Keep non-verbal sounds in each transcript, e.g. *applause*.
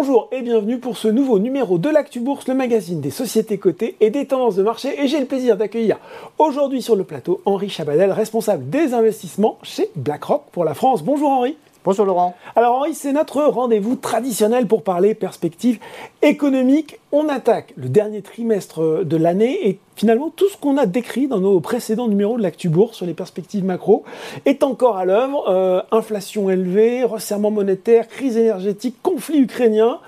Bonjour et bienvenue pour ce nouveau numéro de l'Actu Bourse, le magazine des sociétés cotées et des tendances de marché. Et j'ai le plaisir d'accueillir aujourd'hui sur le plateau Henri Chabadel, responsable des investissements chez BlackRock pour la France. Bonjour Henri. Bonjour Laurent. Alors Henri, c'est notre rendez-vous traditionnel pour parler perspectives économiques. On attaque le dernier trimestre de l'année et finalement tout ce qu'on a décrit dans nos précédents numéros de l'Actu Bourse sur les perspectives macro est encore à l'œuvre. Euh, inflation élevée, resserrement monétaire, crise énergétique, conflit ukrainien.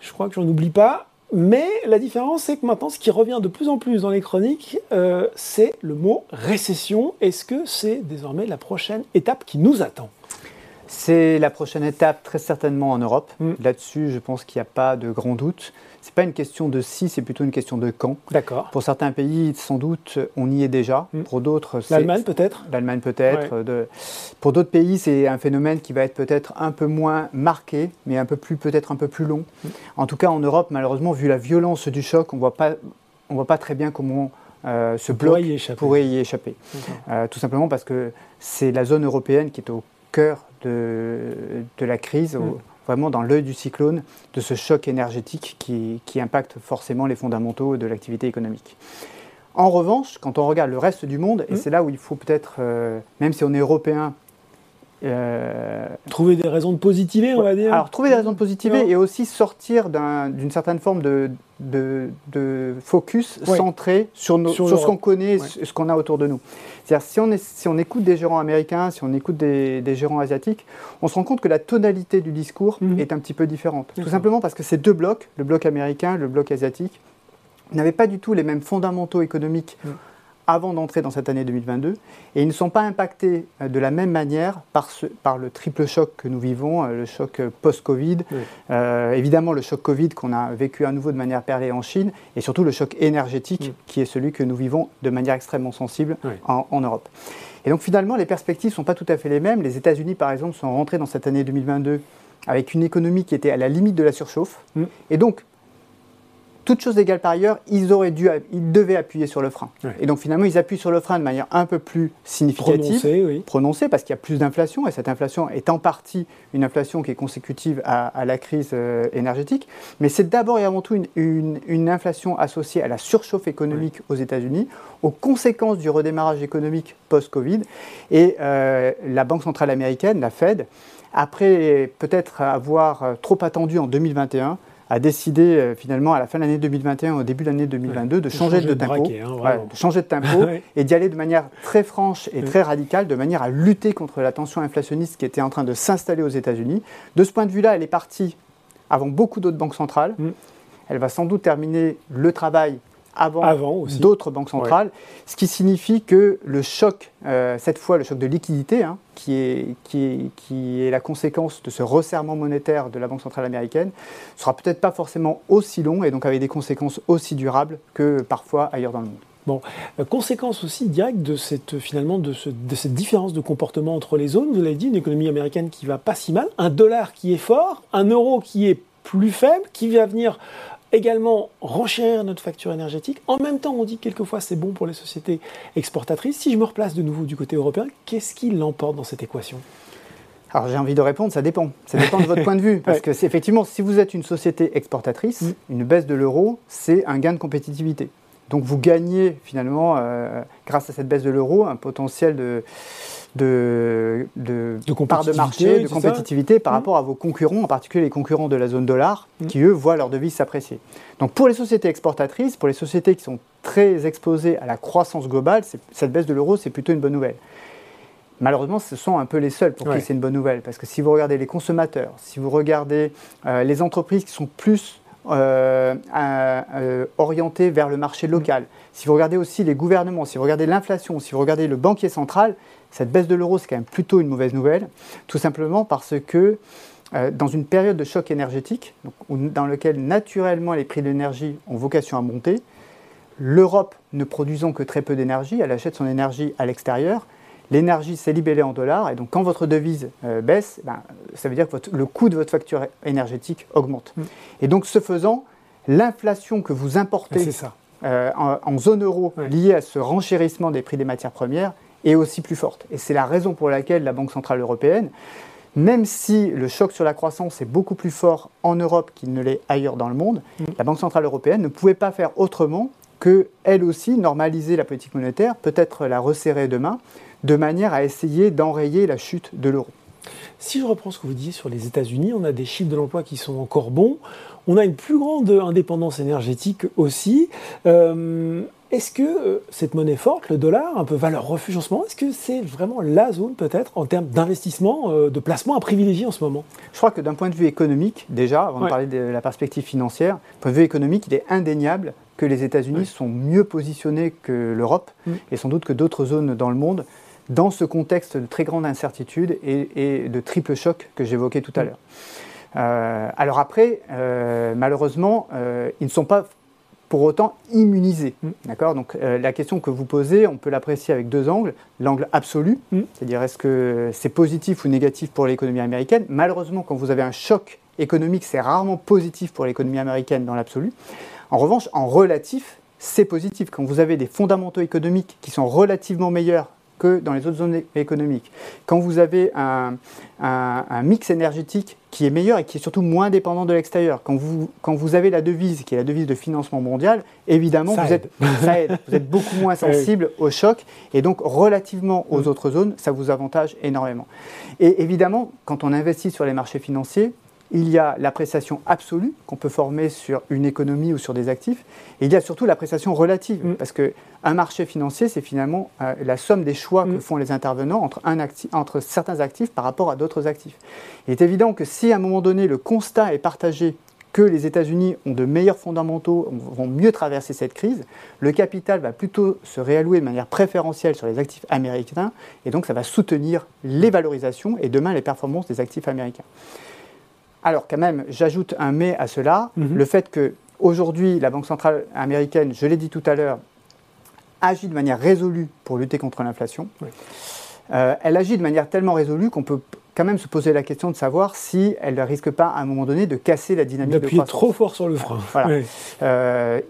Je crois que j'en oublie pas. Mais la différence, c'est que maintenant, ce qui revient de plus en plus dans les chroniques, euh, c'est le mot récession. Est-ce que c'est désormais la prochaine étape qui nous attend? C'est la prochaine étape, très certainement en Europe. Mm. Là-dessus, je pense qu'il n'y a pas de grand doute. Ce n'est pas une question de si, c'est plutôt une question de quand. D'accord. Pour certains pays, sans doute, on y est déjà. Mm. Pour d'autres, c'est. L'Allemagne peut-être? L'Allemagne peut-être. Pour d'autres pays, c'est un phénomène qui va être peut-être un peu moins marqué, mais un peu plus, peut-être un peu plus long. Mm. En tout cas, en Europe, malheureusement, vu la violence du choc, on on voit pas très bien comment euh, ce bloc pourrait y échapper. Euh, tout simplement parce que c'est la zone européenne qui est au cœur de, de la crise, mm. vraiment dans l'œil du cyclone, de ce choc énergétique qui, qui impacte forcément les fondamentaux de l'activité économique. En revanche, quand on regarde le reste du monde, et mm. c'est là où il faut peut-être, euh, même si on est européen, euh, trouver des raisons de positiver, on va dire. Alors, trouver des raisons de positiver et aussi sortir d'une certaine forme de, de, focus centré sur, sur, ce qu'on connaît, ce qu'on a autour de nous. C'est-à-dire, si on, si on écoute des gérants américains, si on écoute des, des, gérants asiatiques, on se rend compte que la tonalité du discours mhm. est un petit peu différente. Tout simplement parce que ces deux blocs, le bloc américain, le bloc asiatique, n'avaient pas du tout les mêmes fondamentaux économiques. Avant d'entrer dans cette année 2022 et ils ne sont pas impactés euh, de la même manière par, ce, par le triple choc que nous vivons, euh, le choc euh, post-Covid, évidemment le choc Covid qu'on a vécu à nouveau de manière perlée en Chine et surtout le choc énergétique qui est celui que nous vivons de manière extrêmement sensible en, en, Europe. Et donc finalement les perspectives ne sont pas tout à fait les mêmes. Les États-Unis par exemple sont rentrés dans cette année 2022 avec une économie qui était à la limite de la surchauffe. Et donc toutes choses égales par ailleurs, ils, auraient dû, ils devaient appuyer sur le frein. Et donc finalement, ils appuient sur le frein de manière un peu plus significative, prononcée, parce qu'il y a plus d'inflation, et cette inflation est en partie une inflation qui est consécutive à, la crise euh, énergétique. Mais c'est d'abord et avant tout une, inflation associée à la surchauffe économique aux États-Unis, aux conséquences du redémarrage économique post-Covid. Et euh, la Banque centrale américaine, la Fed, après peut-être avoir euh, trop attendu en 2021, a décidé euh, finalement à la fin de l'année 2021, au début de l'année 2022, de, changer de, tempo, hein, de changer de tempo et d'y aller de manière très franche et très radicale, de manière à lutter contre la tension inflationniste qui était en train de s'installer aux États-Unis. De ce point de vue-là, elle est partie avant beaucoup d'autres banques centrales. Mm. Elle va sans doute terminer le travail avant, d'autres banques centrales, ce qui signifie que le choc, euh, cette fois le choc de liquidité, hein, qui, est, qui, est, qui, est, la conséquence de ce resserrement monétaire de la Banque centrale américaine, sera peut-être pas forcément aussi long et donc avec des conséquences aussi durables que parfois ailleurs dans le monde. Bon, euh, conséquence aussi directe de cette, finalement, de, ce, de, cette différence de comportement entre les zones, vous l'avez dit, une économie américaine qui va pas si mal, un dollar qui est fort, un euro qui est plus faible, qui va venir également renchérir notre facture énergétique. En même temps, on dit que quelquefois c'est bon pour les sociétés exportatrices. Si je me replace de nouveau du côté européen, qu'est-ce qui l'emporte dans cette équation? Alors j'ai envie de répondre, ça dépend. Ça dépend de votre point de vue. *laughs* Parce que effectivement, si vous êtes une société exportatrice, mm. une baisse de l'euro, c'est un gain de compétitivité. Donc vous gagnez finalement, euh, grâce à cette baisse de l'euro, un potentiel de, de, de, part de marché, de compétitivité par mmh. rapport à vos concurrents, en particulier les concurrents de la zone dollar, mmh. qui eux voient leur devise s'apprécier. Donc pour les sociétés exportatrices, pour les sociétés qui sont très exposées à la croissance globale, cette baisse de l'euro, c'est plutôt une bonne nouvelle. Malheureusement, ce sont un peu les seuls pour qui c'est une bonne nouvelle, parce que si vous regardez les consommateurs, si vous regardez euh, les entreprises qui sont plus euh, euh, orientées vers le marché local, si vous regardez aussi les gouvernements, si vous regardez l'inflation, si vous regardez le banquier central, cette baisse de l'euro, c'est quand même plutôt une mauvaise nouvelle, tout simplement parce que euh, dans une période de choc énergétique, dans lequel naturellement les prix de l'énergie ont vocation à monter, l'Europe ne produisant que très peu d'énergie, elle achète son énergie à l'extérieur, l'énergie s'est libellée en dollars, et donc quand votre devise euh, baisse, ben, ça veut dire que le coût de votre facture énergétique augmente. Mm. Et donc ce faisant, l'inflation que vous importez euh, en, zone euro liée à ce renchérissement des prix des matières premières est aussi plus forte. Et c'est la raison pour laquelle la Banque Centrale Européenne même si le choc sur la croissance est beaucoup plus fort en Europe qu'il ne l'est ailleurs dans le monde, mm. la Banque Centrale Européenne ne pouvait pas faire autrement que, elle aussi, normaliser la politique monétaire, peut-être la resserrer demain, de manière à essayer d'enrayer la chute de l'euro. Si je reprends ce que vous disiez sur les États-Unis, on a des chiffres de l'emploi qui sont encore bons. On a une plus grande indépendance énergétique aussi. Euh, est-ce que euh, cette monnaie forte, le dollar, un peu valeur refuge en ce moment, est-ce que c'est vraiment la zone peut-être en termes d'investissement, euh, de placement à privilégier en ce moment? Je crois que d'un point de vue économique, déjà, avant de parler de la perspective financière, d'un point de vue économique, il est indéniable que les États-Unis sont mieux positionnés que l'Europe mm. et sans doute que d'autres zones dans le monde dans ce contexte de très grande incertitude et, de triple choc que j'évoquais tout à mm. l'heure. Euh, alors après, euh, malheureusement, euh, ils ne sont pas pour autant immunisés. Mm. D'accord? Donc la question que vous posez, on peut l'apprécier avec deux angles. L'angle absolu, mm. c'est-à-dire est-ce que c'est positif ou négatif pour l'économie américaine? Malheureusement, quand vous avez un choc économique, c'est rarement positif pour l'économie américaine dans l'absolu. En revanche, en relatif, c'est positif. Quand vous avez des fondamentaux économiques qui sont relativement meilleurs que dans les autres zones économiques. Quand vous avez un, mix énergétique qui est meilleur et qui est surtout moins dépendant de l'extérieur, quand vous, quand vous avez la devise qui est la devise de financement mondial, évidemment, vous, Êtes, vous êtes beaucoup moins *laughs* sensible au choc et donc relativement aux autres zones, ça vous avantage énormément. Et évidemment, quand on investit sur les marchés financiers, il y a l'appréciation absolue qu'on peut former sur une économie ou sur des actifs, et il y a surtout l'appréciation relative, mm. parce qu'un marché financier, c'est finalement euh, la somme des choix que mm. font les intervenants entre, un entre certains actifs par rapport à d'autres actifs. Il est évident que si à un moment donné le constat est partagé que les États-Unis ont de meilleurs fondamentaux, vont mieux traverser cette crise, le capital va plutôt se réallouer de manière préférentielle sur les actifs américains, et donc ça va soutenir les valorisations et demain les performances des actifs américains. Alors quand même, j'ajoute un mais à cela, mhm. le fait que aujourd'hui la Banque centrale américaine, je l'ai dit tout à l'heure, agit de manière résolue pour lutter contre l'inflation. Euh, elle agit de manière tellement résolue qu'on peut quand même se poser la question de savoir si elle ne risque pas à un moment donné de casser la dynamique de croissance. trop fort sur le frein. Voilà. Euh,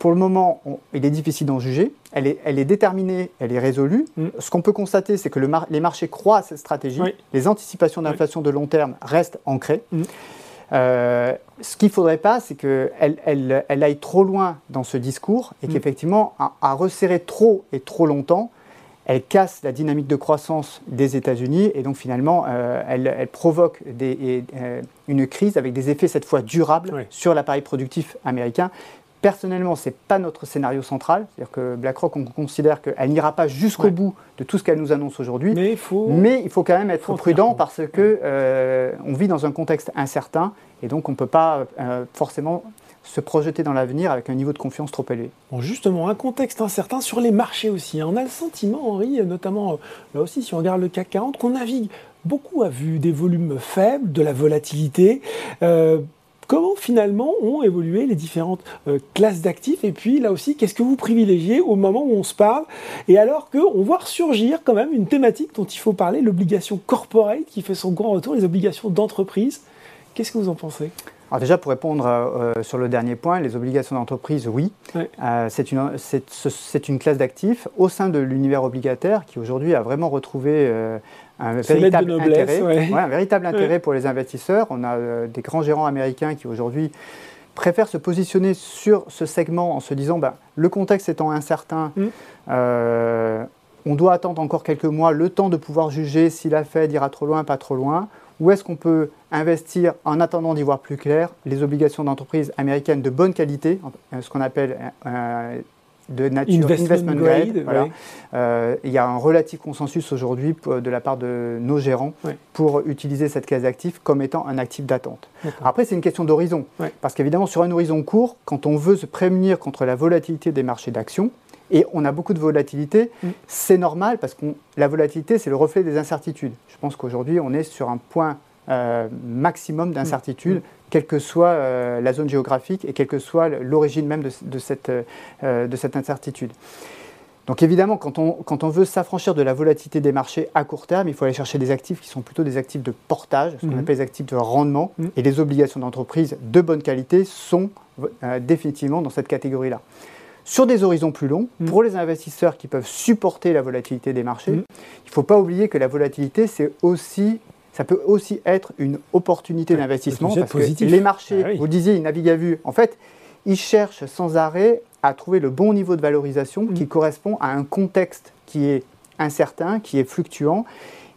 pour le moment, il est difficile d'en juger. Elle est, elle est, déterminée, elle est résolue. Mm. Ce qu'on peut constater, c'est que le les marchés croient à cette stratégie. Les anticipations d'inflation de long terme restent ancrées. Mm. Euh, ce qu'il ne faudrait pas, c'est qu'elle elle, elle, aille trop loin dans ce discours et mm. qu'effectivement, à, resserrer trop et trop longtemps, elle casse la dynamique de croissance des États-Unis et donc finalement, euh, elle, provoque des, euh, une crise avec des effets cette fois durables sur l'appareil productif américain Personnellement, ce n'est pas notre scénario central. C'est-à-dire que BlackRock, on considère qu'elle n'ira pas jusqu'au bout de tout ce qu'elle nous annonce aujourd'hui. Mais, il faut quand même être prudent parce qu'on euh, vit dans un contexte incertain et donc on ne peut pas euh, forcément se projeter dans l'avenir avec un niveau de confiance trop élevé. Bon, justement, un contexte incertain sur les marchés aussi. Hein. On a le sentiment, Henri, notamment euh, là aussi, si on regarde le CAC 40, qu'on navigue beaucoup à vue des volumes faibles, de la volatilité. Comment finalement ont évolué les différentes euh, classes d'actifs? Et puis là aussi, qu'est-ce que vous privilégiez au moment où on se parle? Et alors qu'on voit surgir quand même une thématique dont il faut parler, l'obligation corporate qui fait son grand retour, les obligations d'entreprise. Qu'est-ce que vous en pensez? Alors déjà, pour répondre euh, sur le dernier point, les obligations d'entreprise, oui. Euh, c'est une, une, classe d'actifs au sein de l'univers obligataire qui aujourd'hui a vraiment retrouvé un véritable intérêt, un véritable intérêt pour les investisseurs. On a euh, des grands gérants américains qui aujourd'hui préfèrent se positionner sur ce segment en se disant bah, le contexte étant incertain, mm. euh, on doit attendre encore quelques mois le temps de pouvoir juger si la Fed ira trop loin, pas trop loin. Où est-ce qu'on peut investir en attendant d'y voir plus clair Les obligations d'entreprise américaines de bonne qualité, ce qu'on appelle de nature investment, grade. Euh, il y a un relatif consensus aujourd'hui de la part de nos gérants pour utiliser cette classe d'actifs comme étant un actif d'attente. Après, c'est une question d'horizon. Parce qu'évidemment, sur un horizon court, quand on veut se prémunir contre la volatilité des marchés d'actions, et on a beaucoup de volatilité, mm. c'est normal parce que la volatilité, c'est le reflet des incertitudes. Je pense qu'aujourd'hui, on est sur un point euh, maximum d'incertitude, mm. quelle que soit euh, la zone géographique et quelle que soit l'origine même de, cette, euh, de cette incertitude. Donc évidemment, quand on, quand on veut s'affranchir de la volatilité des marchés à court terme, il faut aller chercher des actifs qui sont plutôt des actifs de portage, ce qu'on mm. appelle des actifs de rendement, mm. et les obligations d'entreprise de bonne qualité sont définitivement dans cette catégorie-là. Sur des horizons plus longs, pour les investisseurs qui peuvent supporter la volatilité des marchés, il ne faut pas oublier que la volatilité, c'est aussi ça peut aussi être une opportunité d'investissement parce que les marchés, ah vous disiez, ils naviguent à vue. En fait, ils cherchent sans arrêt à trouver le bon niveau de valorisation qui mm. correspond à un contexte qui est incertain, qui est fluctuant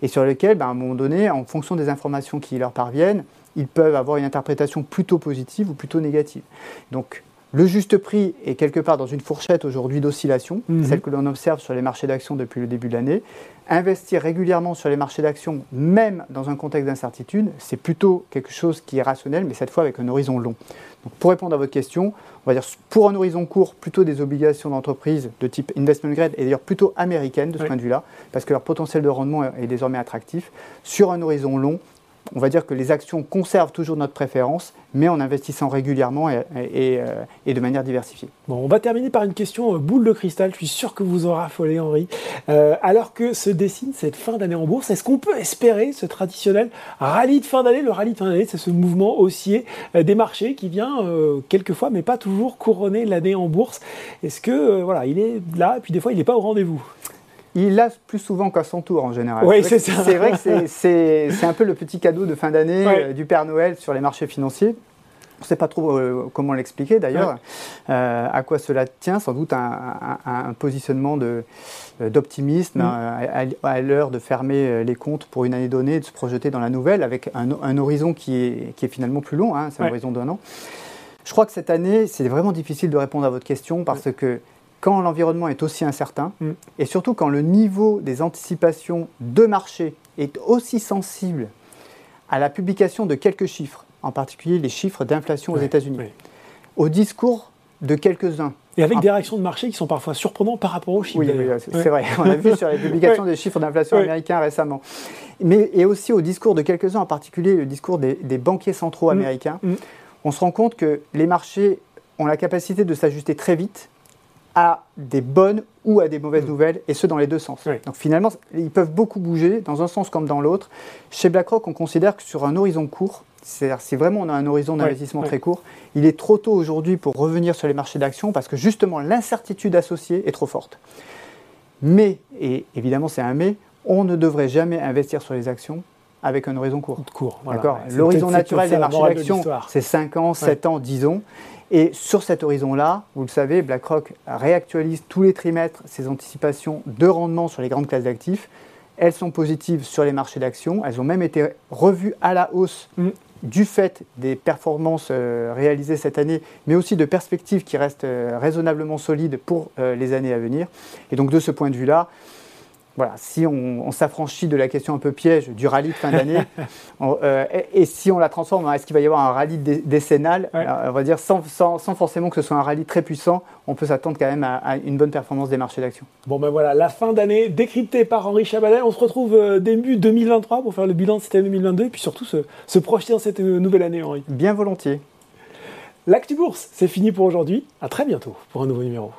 et sur lequel, ben, à un moment donné, en fonction des informations qui leur parviennent, ils peuvent avoir une interprétation plutôt positive ou plutôt négative. Donc, le juste prix est quelque part dans une fourchette aujourd'hui d'oscillation, mhm. celle que l'on observe sur les marchés d'actions depuis le début de l'année. Investir régulièrement sur les marchés d'actions, même dans un contexte d'incertitude, c'est plutôt quelque chose qui est rationnel, mais cette fois avec un horizon long. Donc pour répondre à votre question, on va dire pour un horizon court, plutôt des obligations d'entreprise de type investment grade, et d'ailleurs plutôt américaines de ce point de vue-là, parce que leur potentiel de rendement est désormais attractif. Sur un horizon long, on va dire que les actions conservent toujours notre préférence, mais en investissant régulièrement et, euh, de manière diversifiée. On va terminer par une question euh, boule de cristal. Je suis sûr que vous aurez affolé, Henri. Euh, alors que se dessine cette fin d'année en bourse, est-ce qu'on peut espérer ce traditionnel rallye de fin d'année? Le rallye de fin d'année, c'est ce mouvement haussier des marchés qui vient quelquefois, mais pas toujours, couronner l'année en bourse. Est-ce que voilà, il est là, et puis des fois, il n'est pas au rendez-vous? Il l'a plus souvent qu'à son tour en général. Oui, c'est ça. C'est vrai que *laughs* c'est un peu le petit cadeau de fin d'année euh, du Père Noël sur les marchés financiers. On ne sait pas trop euh, comment l'expliquer d'ailleurs, euh, à quoi cela tient, sans doute un, un, positionnement d'optimisme mm. à, l'heure de fermer les comptes pour une année donnée, de se projeter dans la nouvelle avec un, horizon qui est, qui est, finalement plus long, hein, c'est un horizon d'un an. Je crois que cette année, c'est vraiment difficile de répondre à votre question parce que quand l'environnement est aussi incertain, mm. et surtout quand le niveau des anticipations de marché est aussi sensible à la publication de quelques chiffres, en particulier les chiffres d'inflation aux États-Unis, au discours de quelques-uns. Et avec des réactions de marché qui sont parfois surprenantes par rapport aux chiffres. Oui, c'est vrai. On a vu sur les *laughs* publications des chiffres d'inflation américains récemment. Mais, et aussi au discours de quelques-uns, en particulier le discours des, banquiers centraux mm. américains. Mm. On se rend compte que les marchés ont la capacité de s'ajuster très vite à des bonnes ou à des mauvaises mm. nouvelles, et ce dans les deux sens. Donc finalement, ils peuvent beaucoup bouger, dans un sens comme dans l'autre. Chez BlackRock, on considère que sur un horizon court, c'est-à-dire si vraiment on a un horizon d'investissement très court, il est trop tôt aujourd'hui pour revenir sur les marchés d'actions parce que justement l'incertitude associée est trop forte. Mais, et évidemment c'est un mais, on ne devrait jamais investir sur les actions avec un horizon court. court L'horizon naturel des marchés d'actions, c'est 5 ans, 7 ans, 10 ans. Et sur cet horizon-là, vous le savez, BlackRock réactualise tous les trimestres ses anticipations de rendement sur les grandes classes d'actifs. Elles sont positives sur les marchés d'actions. Elles ont même été revues à la hausse mm. du fait des performances euh, réalisées cette année, mais aussi de perspectives qui restent euh, raisonnablement solides pour euh, les années à venir. Et donc de ce point de vue-là, voilà, si on, s'affranchit de la question un peu piège du rallye de fin d'année, *laughs* euh, et, si on la transforme est-ce qu'il va y avoir un rallye décennal, on va dire sans, forcément que ce soit un rallye très puissant, on peut s'attendre quand même à, une bonne performance des marchés d'actions. Bon ben voilà, la fin d'année décryptée par Henri Chabadet. On se retrouve euh, début 2023 pour faire le bilan de cette année 2022 et puis surtout se, se projeter dans cette euh, nouvelle année, Henri. Bien volontiers. L'actu bourse, c'est fini pour aujourd'hui. À très bientôt pour un nouveau numéro.